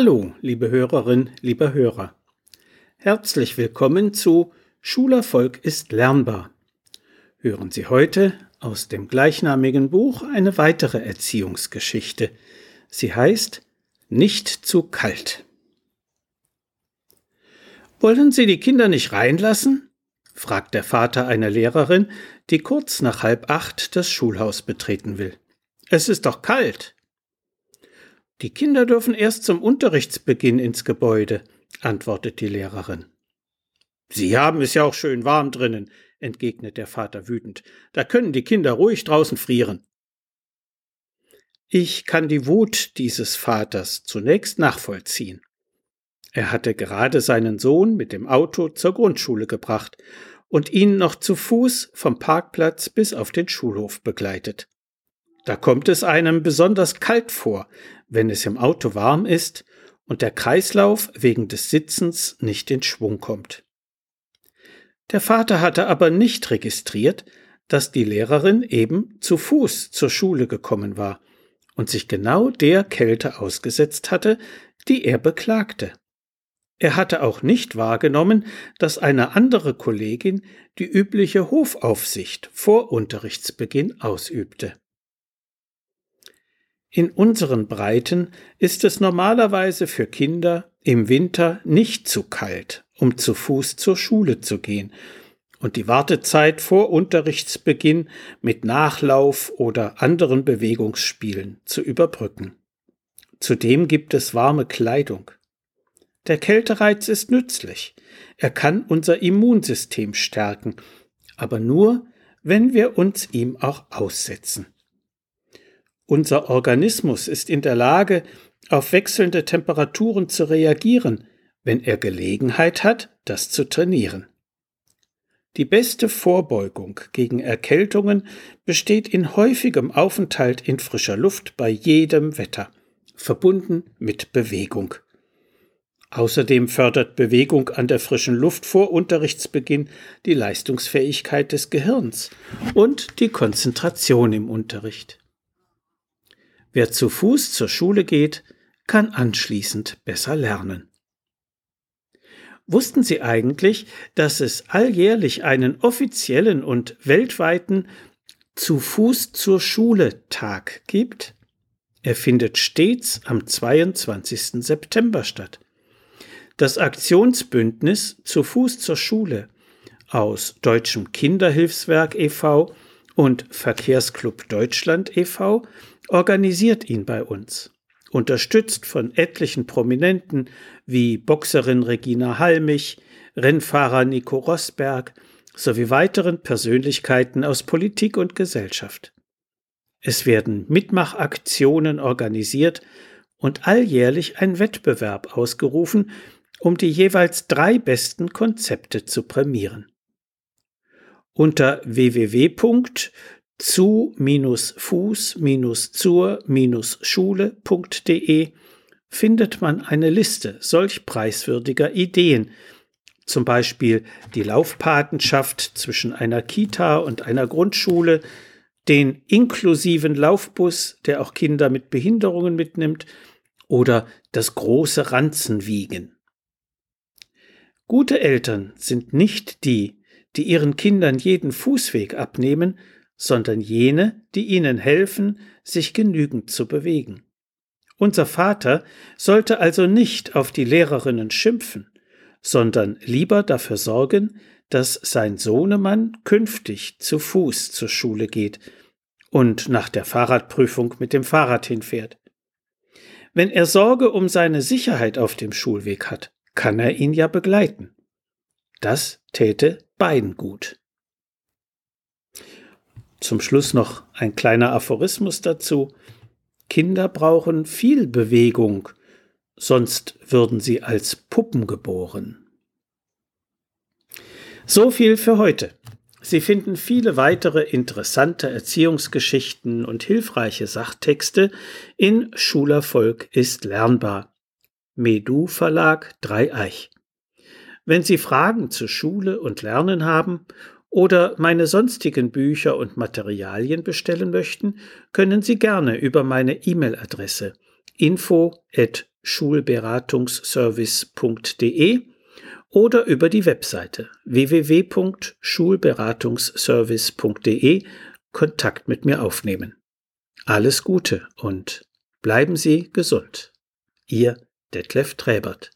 Hallo, liebe Hörerin, lieber Hörer. Herzlich willkommen zu Schulerfolg ist lernbar. Hören Sie heute aus dem gleichnamigen Buch eine weitere Erziehungsgeschichte. Sie heißt Nicht zu kalt. Wollen Sie die Kinder nicht reinlassen? fragt der Vater einer Lehrerin, die kurz nach halb acht das Schulhaus betreten will. Es ist doch kalt. Die Kinder dürfen erst zum Unterrichtsbeginn ins Gebäude, antwortet die Lehrerin. Sie haben es ja auch schön warm drinnen, entgegnet der Vater wütend. Da können die Kinder ruhig draußen frieren. Ich kann die Wut dieses Vaters zunächst nachvollziehen. Er hatte gerade seinen Sohn mit dem Auto zur Grundschule gebracht und ihn noch zu Fuß vom Parkplatz bis auf den Schulhof begleitet. Da kommt es einem besonders kalt vor, wenn es im Auto warm ist und der Kreislauf wegen des Sitzens nicht in Schwung kommt. Der Vater hatte aber nicht registriert, dass die Lehrerin eben zu Fuß zur Schule gekommen war und sich genau der Kälte ausgesetzt hatte, die er beklagte. Er hatte auch nicht wahrgenommen, dass eine andere Kollegin die übliche Hofaufsicht vor Unterrichtsbeginn ausübte. In unseren Breiten ist es normalerweise für Kinder im Winter nicht zu kalt, um zu Fuß zur Schule zu gehen und die Wartezeit vor Unterrichtsbeginn mit Nachlauf oder anderen Bewegungsspielen zu überbrücken. Zudem gibt es warme Kleidung. Der Kältereiz ist nützlich. Er kann unser Immunsystem stärken, aber nur, wenn wir uns ihm auch aussetzen. Unser Organismus ist in der Lage, auf wechselnde Temperaturen zu reagieren, wenn er Gelegenheit hat, das zu trainieren. Die beste Vorbeugung gegen Erkältungen besteht in häufigem Aufenthalt in frischer Luft bei jedem Wetter, verbunden mit Bewegung. Außerdem fördert Bewegung an der frischen Luft vor Unterrichtsbeginn die Leistungsfähigkeit des Gehirns und die Konzentration im Unterricht. Wer zu Fuß zur Schule geht, kann anschließend besser lernen. Wussten Sie eigentlich, dass es alljährlich einen offiziellen und weltweiten Zu Fuß zur Schule Tag gibt? Er findet stets am 22. September statt. Das Aktionsbündnis Zu Fuß zur Schule aus Deutschem Kinderhilfswerk e.V. und Verkehrsclub Deutschland e.V organisiert ihn bei uns. Unterstützt von etlichen Prominenten wie Boxerin Regina Halmich, Rennfahrer Nico Rosberg sowie weiteren Persönlichkeiten aus Politik und Gesellschaft. Es werden Mitmachaktionen organisiert und alljährlich ein Wettbewerb ausgerufen, um die jeweils drei besten Konzepte zu prämieren. Unter www zu-fuß-zur-schule.de findet man eine Liste solch preiswürdiger Ideen, zum Beispiel die Laufpatenschaft zwischen einer Kita und einer Grundschule, den inklusiven Laufbus, der auch Kinder mit Behinderungen mitnimmt, oder das große Ranzenwiegen. Gute Eltern sind nicht die, die ihren Kindern jeden Fußweg abnehmen, sondern jene, die ihnen helfen, sich genügend zu bewegen. Unser Vater sollte also nicht auf die Lehrerinnen schimpfen, sondern lieber dafür sorgen, dass sein Sohnemann künftig zu Fuß zur Schule geht und nach der Fahrradprüfung mit dem Fahrrad hinfährt. Wenn er Sorge um seine Sicherheit auf dem Schulweg hat, kann er ihn ja begleiten. Das täte beiden gut. Zum Schluss noch ein kleiner Aphorismus dazu. Kinder brauchen viel Bewegung, sonst würden sie als Puppen geboren. So viel für heute. Sie finden viele weitere interessante Erziehungsgeschichten und hilfreiche Sachtexte in Schulerfolg ist lernbar. Medu Verlag Dreieich. Wenn Sie Fragen zu Schule und Lernen haben oder meine sonstigen Bücher und Materialien bestellen möchten, können Sie gerne über meine E-Mail-Adresse info at www.schulberatungsservice.de oder über die Webseite www.schulberatungsservice.de Kontakt mit mir aufnehmen. Alles Gute und bleiben Sie gesund. Ihr Detlef Träbert.